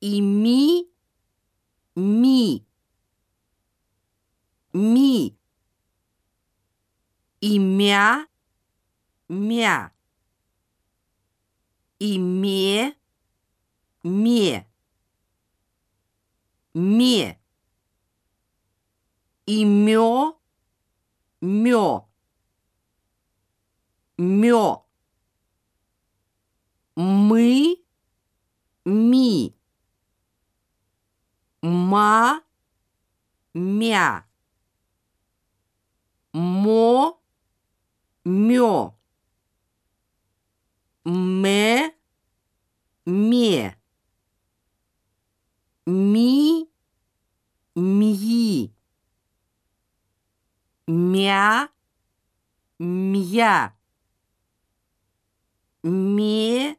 и ми, ми, ми, и мя, мя, и ме, ме, ме, и мё, мё, мё, мы, ми, ма, мя, мо, мё, ме, ме, ми, мьи, мя, мья, ме,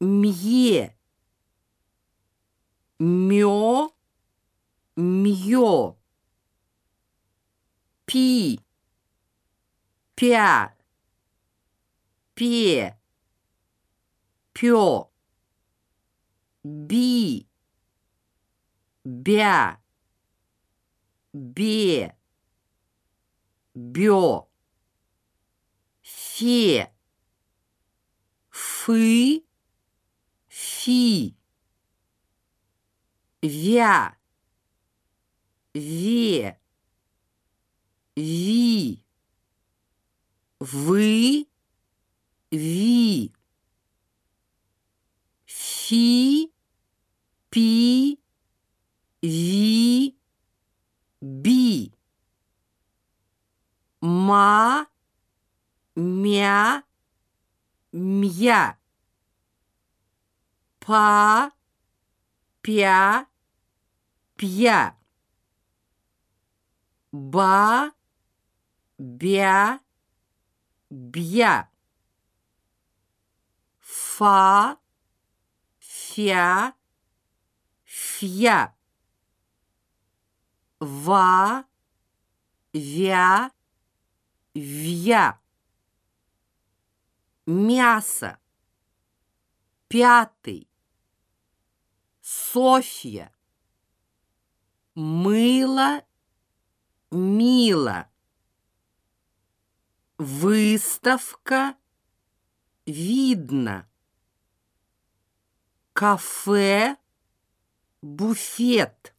мье, мё, мьё, пи, пя, пе, пё, би, бя, бе, бё, фе, фы, фи, вя, ве, ви, вы, ви, фи, пи, ви, би, ма, мя, мья, па, пя, пья, ба, бя, бья, фа, фя, фья, ва, вя, вья, мясо, пятый, Софья, мыло, выставка, видно, кафе, буфет.